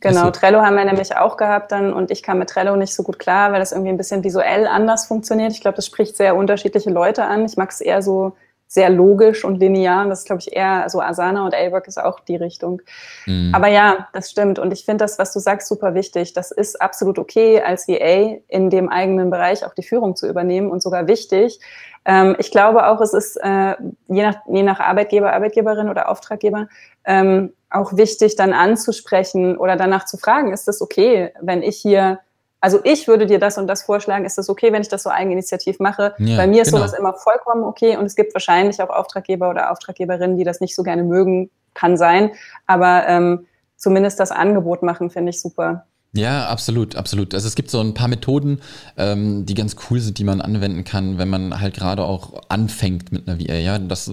Genau, so. Trello haben wir nämlich auch gehabt dann und ich kam mit Trello nicht so gut klar, weil das irgendwie ein bisschen visuell anders funktioniert. Ich glaube, das spricht sehr unterschiedliche Leute an. Ich mag es eher so sehr logisch und linear. Das ist, glaube ich, eher, so Asana und A-Work ist auch die Richtung. Mhm. Aber ja, das stimmt. Und ich finde das, was du sagst, super wichtig. Das ist absolut okay, als VA in dem eigenen Bereich auch die Führung zu übernehmen und sogar wichtig. Ähm, ich glaube auch, es ist äh, je, nach, je nach Arbeitgeber, Arbeitgeberin oder Auftraggeber ähm, auch wichtig, dann anzusprechen oder danach zu fragen, ist das okay, wenn ich hier, also ich würde dir das und das vorschlagen, ist das okay, wenn ich das so eigeninitiativ mache? Ja, Bei mir ist genau. sowas immer vollkommen okay und es gibt wahrscheinlich auch Auftraggeber oder Auftraggeberinnen, die das nicht so gerne mögen, kann sein, aber ähm, zumindest das Angebot machen, finde ich super. Ja, absolut, absolut. Also es gibt so ein paar Methoden, ähm, die ganz cool sind, die man anwenden kann, wenn man halt gerade auch anfängt mit einer VA. Ja, das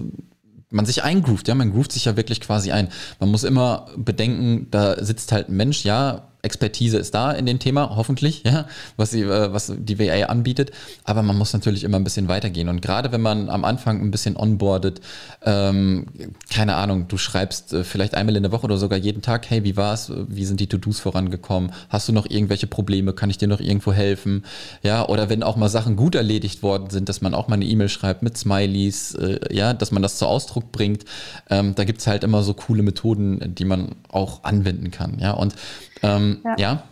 man sich eingroovt, ja, man groovt sich ja wirklich quasi ein. Man muss immer bedenken, da sitzt halt ein Mensch, ja, Expertise ist da in dem Thema, hoffentlich, ja, was, sie, äh, was die VA anbietet. Aber man muss natürlich immer ein bisschen weitergehen. Und gerade wenn man am Anfang ein bisschen onboardet, ähm, keine Ahnung, du schreibst äh, vielleicht einmal in der Woche oder sogar jeden Tag, hey, wie war's? Wie sind die To-Dos vorangekommen? Hast du noch irgendwelche Probleme? Kann ich dir noch irgendwo helfen? Ja, oder wenn auch mal Sachen gut erledigt worden sind, dass man auch mal eine E-Mail schreibt mit Smileys, äh, ja, dass man das zu Ausdruck bringt. Ähm, da gibt's halt immer so coole Methoden, die man auch anwenden kann. Ja, und ähm, ja. ja.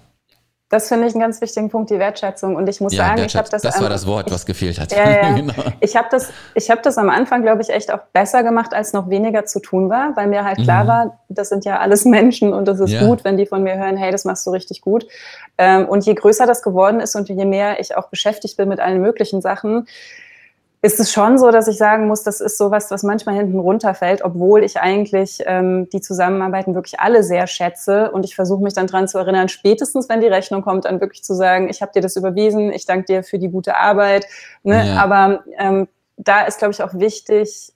Das finde ich einen ganz wichtigen Punkt, die Wertschätzung. Und ich muss ja, sagen, ich habe das. Das war das Wort, ich, was gefehlt hat. Ja, ja. genau. Ich habe das, ich habe das am Anfang, glaube ich, echt auch besser gemacht, als noch weniger zu tun war, weil mir halt klar mhm. war, das sind ja alles Menschen und das ist ja. gut, wenn die von mir hören, hey, das machst du richtig gut. Ähm, und je größer das geworden ist und je mehr ich auch beschäftigt bin mit allen möglichen Sachen, ist es schon so, dass ich sagen muss, das ist sowas, was manchmal hinten runterfällt, obwohl ich eigentlich ähm, die Zusammenarbeiten wirklich alle sehr schätze und ich versuche mich dann dran zu erinnern, spätestens wenn die Rechnung kommt, dann wirklich zu sagen, ich habe dir das überwiesen, ich danke dir für die gute Arbeit. Ne? Ja. Aber ähm, da ist, glaube ich, auch wichtig,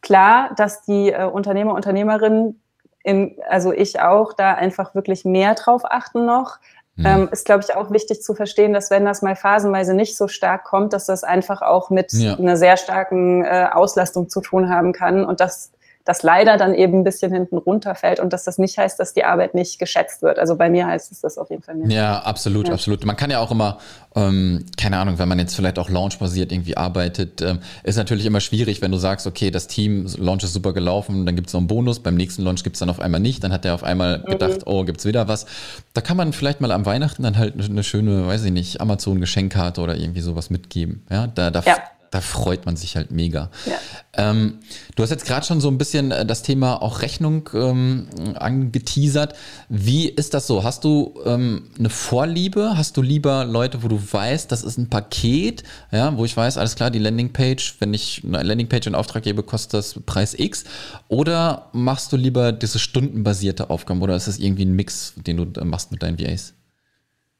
klar, dass die äh, Unternehmer, Unternehmerinnen, in, also ich auch, da einfach wirklich mehr drauf achten noch. Mhm. Ähm, ist, glaube ich, auch wichtig zu verstehen, dass wenn das mal phasenweise nicht so stark kommt, dass das einfach auch mit ja. einer sehr starken äh, Auslastung zu tun haben kann und dass das leider dann eben ein bisschen hinten runterfällt und dass das nicht heißt, dass die Arbeit nicht geschätzt wird. Also bei mir heißt es das auf jeden Fall nicht. Ja, absolut, ja. absolut. Man kann ja auch immer, ähm, keine Ahnung, wenn man jetzt vielleicht auch launchbasiert irgendwie arbeitet, ähm, ist natürlich immer schwierig, wenn du sagst, okay, das Team, Launch ist super gelaufen, dann gibt es noch einen Bonus, beim nächsten Launch gibt es dann auf einmal nicht, dann hat der auf einmal mhm. gedacht, oh, gibt es wieder was. Da kann man vielleicht mal am Weihnachten dann halt eine schöne, weiß ich nicht, Amazon-Geschenkkarte oder irgendwie sowas mitgeben. Ja, da, da ja da freut man sich halt mega. Ja. Ähm, du hast jetzt gerade schon so ein bisschen äh, das Thema auch Rechnung ähm, angeteasert. Wie ist das so? Hast du ähm, eine Vorliebe? Hast du lieber Leute, wo du weißt, das ist ein Paket, ja, wo ich weiß, alles klar, die Landingpage, wenn ich eine Landingpage in Auftrag gebe, kostet das Preis X? Oder machst du lieber diese stundenbasierte Aufgaben oder ist das irgendwie ein Mix, den du äh, machst mit deinen VAs?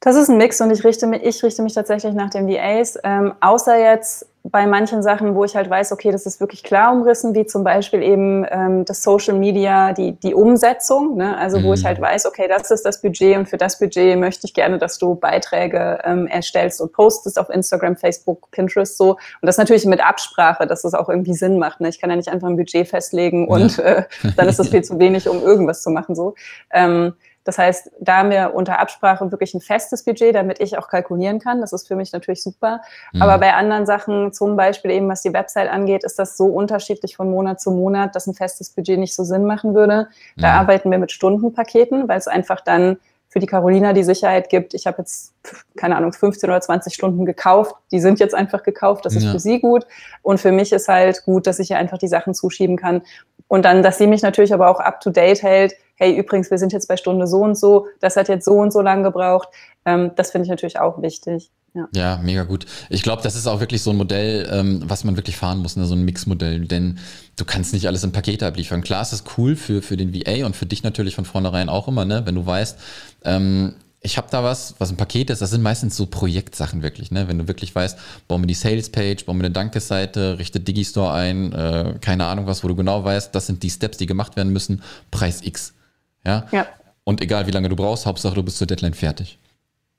Das ist ein Mix und ich richte mich, ich richte mich tatsächlich nach den VAs, ähm, außer jetzt bei manchen Sachen, wo ich halt weiß, okay, das ist wirklich klar umrissen, wie zum Beispiel eben ähm, das Social Media, die, die Umsetzung, ne? also wo mhm. ich halt weiß, okay, das ist das Budget und für das Budget möchte ich gerne, dass du Beiträge ähm, erstellst und postest auf Instagram, Facebook, Pinterest so. Und das natürlich mit Absprache, dass das auch irgendwie Sinn macht. Ne? Ich kann ja nicht einfach ein Budget festlegen und ja. äh, dann ist das viel zu wenig, um irgendwas zu machen so. Ähm, das heißt, da haben wir unter Absprache wirklich ein festes Budget, damit ich auch kalkulieren kann. Das ist für mich natürlich super. Mhm. Aber bei anderen Sachen, zum Beispiel eben was die Website angeht, ist das so unterschiedlich von Monat zu Monat, dass ein festes Budget nicht so Sinn machen würde. Da mhm. arbeiten wir mit Stundenpaketen, weil es einfach dann für die Carolina die Sicherheit gibt, ich habe jetzt, keine Ahnung, 15 oder 20 Stunden gekauft, die sind jetzt einfach gekauft, das ist ja. für sie gut. Und für mich ist halt gut, dass ich ihr einfach die Sachen zuschieben kann. Und dann, dass sie mich natürlich aber auch up to date hält, hey, übrigens, wir sind jetzt bei Stunde so und so, das hat jetzt so und so lang gebraucht. Ähm, das finde ich natürlich auch wichtig. Ja. ja, mega gut. Ich glaube, das ist auch wirklich so ein Modell, ähm, was man wirklich fahren muss, ne? so ein Mixmodell, denn du kannst nicht alles in Pakete abliefern. Klar, es ist cool für, für den VA und für dich natürlich von vornherein auch immer, ne? wenn du weißt, ähm, ich habe da was, was ein Paket ist, das sind meistens so Projektsachen wirklich, ne? Wenn du wirklich weißt, bauen wir die Sales-Page, bauen wir eine Dankesseite, richte Digistore ein, äh, keine Ahnung was, wo du genau weißt, das sind die Steps, die gemacht werden müssen, Preis X. Ja? ja. Und egal wie lange du brauchst, Hauptsache du bist zur Deadline fertig.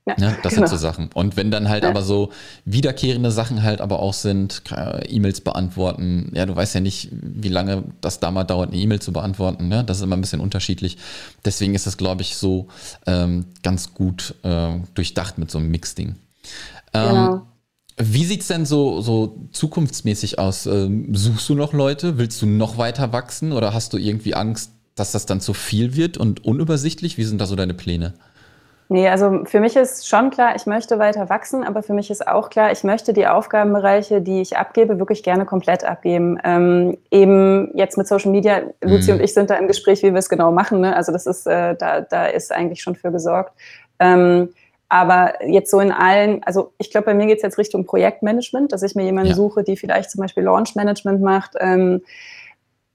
Ja, ja, das genau. sind so Sachen. Und wenn dann halt ja. aber so wiederkehrende Sachen halt aber auch sind, E-Mails beantworten, ja, du weißt ja nicht, wie lange das da mal dauert, eine E-Mail zu beantworten, ne? Das ist immer ein bisschen unterschiedlich. Deswegen ist das, glaube ich, so ähm, ganz gut äh, durchdacht mit so einem Mix-Ding. Ähm, genau. Wie sieht's denn so, so zukunftsmäßig aus? Ähm, suchst du noch Leute? Willst du noch weiter wachsen oder hast du irgendwie Angst, dass das dann zu viel wird und unübersichtlich? Wie sind da so deine Pläne? Nee, also für mich ist schon klar, ich möchte weiter wachsen, aber für mich ist auch klar, ich möchte die Aufgabenbereiche, die ich abgebe, wirklich gerne komplett abgeben. Ähm, eben jetzt mit Social Media, Luzi mhm. und ich sind da im Gespräch, wie wir es genau machen. Ne? Also das ist, äh, da, da ist eigentlich schon für gesorgt. Ähm, aber jetzt so in allen, also ich glaube, bei mir geht es jetzt Richtung Projektmanagement, dass ich mir jemanden ja. suche, die vielleicht zum Beispiel Launch Management macht. Ähm,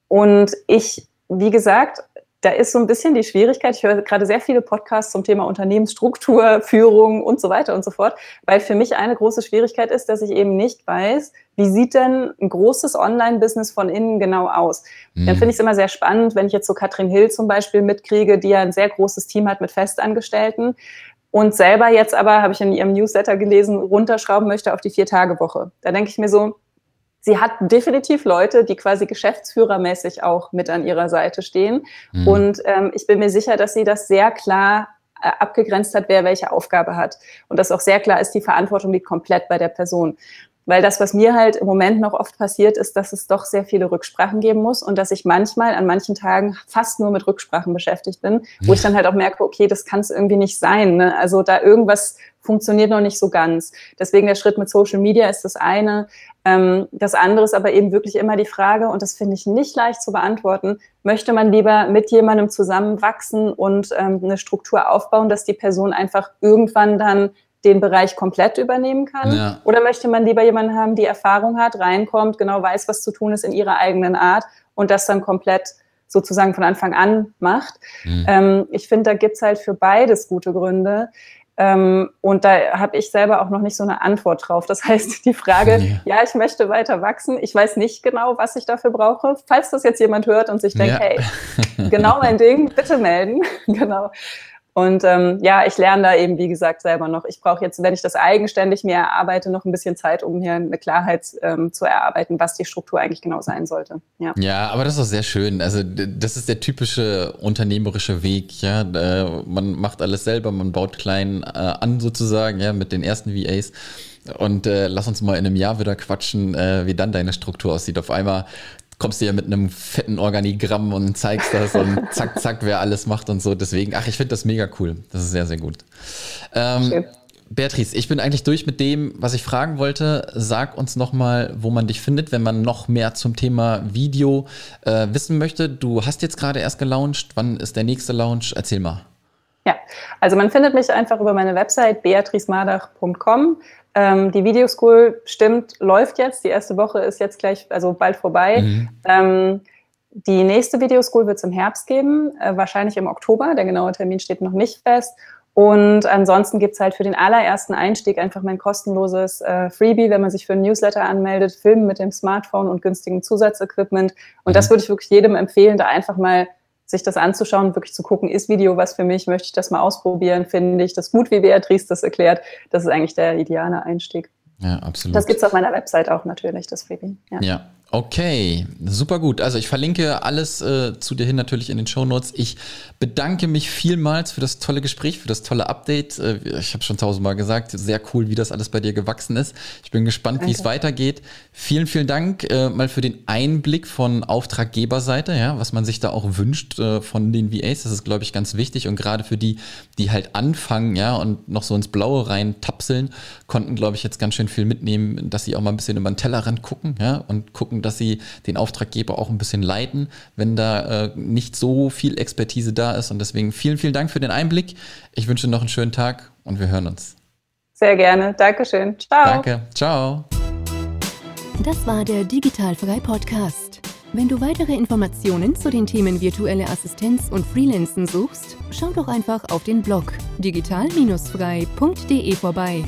und ich wie gesagt, da ist so ein bisschen die Schwierigkeit, ich höre gerade sehr viele Podcasts zum Thema Unternehmensstruktur, Führung und so weiter und so fort, weil für mich eine große Schwierigkeit ist, dass ich eben nicht weiß, wie sieht denn ein großes Online-Business von innen genau aus? Mhm. Dann finde ich es immer sehr spannend, wenn ich jetzt so Katrin Hill zum Beispiel mitkriege, die ja ein sehr großes Team hat mit Festangestellten und selber jetzt aber, habe ich in ihrem Newsletter gelesen, runterschrauben möchte auf die Vier-Tage-Woche. Da denke ich mir so, sie hat definitiv Leute, die quasi geschäftsführermäßig auch mit an ihrer Seite stehen. Mhm. Und ähm, ich bin mir sicher, dass sie das sehr klar äh, abgegrenzt hat, wer welche Aufgabe hat. Und dass auch sehr klar ist, die Verantwortung liegt komplett bei der Person. Weil das, was mir halt im Moment noch oft passiert, ist, dass es doch sehr viele Rücksprachen geben muss und dass ich manchmal an manchen Tagen fast nur mit Rücksprachen beschäftigt bin, wo ich dann halt auch merke, okay, das kann es irgendwie nicht sein. Ne? Also da irgendwas funktioniert noch nicht so ganz. Deswegen der Schritt mit Social Media ist das eine. Ähm, das andere ist aber eben wirklich immer die Frage, und das finde ich nicht leicht zu beantworten, möchte man lieber mit jemandem zusammenwachsen und ähm, eine Struktur aufbauen, dass die Person einfach irgendwann dann den Bereich komplett übernehmen kann? Ja. Oder möchte man lieber jemanden haben, die Erfahrung hat, reinkommt, genau weiß, was zu tun ist in ihrer eigenen Art und das dann komplett sozusagen von Anfang an macht? Mhm. Ähm, ich finde, da gibt's halt für beides gute Gründe. Ähm, und da habe ich selber auch noch nicht so eine Antwort drauf. Das heißt, die Frage, ja. ja. ich möchte weiter wachsen. Ich weiß nicht genau, was ich dafür brauche. Falls das jetzt jemand hört und sich denkt, ja. hey, genau mein Ding, bitte melden. genau. Und ähm, ja, ich lerne da eben, wie gesagt, selber noch. Ich brauche jetzt, wenn ich das eigenständig mir erarbeite, noch ein bisschen Zeit, um hier eine Klarheit ähm, zu erarbeiten, was die Struktur eigentlich genau sein sollte. Ja. ja, aber das ist auch sehr schön. Also das ist der typische unternehmerische Weg. Ja, man macht alles selber, man baut klein äh, an sozusagen, ja, mit den ersten VAs. Und äh, lass uns mal in einem Jahr wieder quatschen, äh, wie dann deine Struktur aussieht. Auf einmal kommst du ja mit einem fetten Organigramm und zeigst das und zack, zack, wer alles macht und so. Deswegen, ach, ich finde das mega cool. Das ist sehr, sehr gut. Ähm, Beatrice, ich bin eigentlich durch mit dem, was ich fragen wollte. Sag uns nochmal, wo man dich findet, wenn man noch mehr zum Thema Video äh, wissen möchte. Du hast jetzt gerade erst gelauncht. Wann ist der nächste Launch? Erzähl mal. Ja, also man findet mich einfach über meine Website beatricemadach.com. Ähm, die Videoschool stimmt, läuft jetzt. Die erste Woche ist jetzt gleich, also bald vorbei. Mhm. Ähm, die nächste Videoschool wird es im Herbst geben, äh, wahrscheinlich im Oktober. Der genaue Termin steht noch nicht fest. Und ansonsten gibt's halt für den allerersten Einstieg einfach mein kostenloses äh, Freebie, wenn man sich für ein Newsletter anmeldet, Filmen mit dem Smartphone und günstigem Zusatzequipment. Und mhm. das würde ich wirklich jedem empfehlen, da einfach mal sich das anzuschauen, wirklich zu gucken, ist Video was für mich, möchte ich das mal ausprobieren, finde ich das gut, wie Beatrice das erklärt. Das ist eigentlich der ideale Einstieg. Ja, absolut. Das gibt's auf meiner Website auch natürlich, das Freebie. Ja. ja. Okay, super gut. Also ich verlinke alles äh, zu dir hin natürlich in den Show Notes. Ich bedanke mich vielmals für das tolle Gespräch, für das tolle Update. Äh, ich habe schon tausendmal gesagt, sehr cool, wie das alles bei dir gewachsen ist. Ich bin gespannt, wie es weitergeht. Vielen, vielen Dank äh, mal für den Einblick von Auftraggeberseite, ja, was man sich da auch wünscht äh, von den VAs. Das ist, glaube ich, ganz wichtig und gerade für die, die halt anfangen, ja, und noch so ins Blaue rein tapseln, konnten, glaube ich, jetzt ganz schön viel mitnehmen, dass sie auch mal ein bisschen über den Tellerrand gucken, ja, und gucken, dass sie den Auftraggeber auch ein bisschen leiten, wenn da äh, nicht so viel Expertise da ist. Und deswegen vielen, vielen Dank für den Einblick. Ich wünsche noch einen schönen Tag und wir hören uns. Sehr gerne. Dankeschön. Ciao. Danke. Ciao. Das war der Digitalfrei Podcast. Wenn du weitere Informationen zu den Themen virtuelle Assistenz und Freelancen suchst, schau doch einfach auf den Blog digital-frei.de vorbei.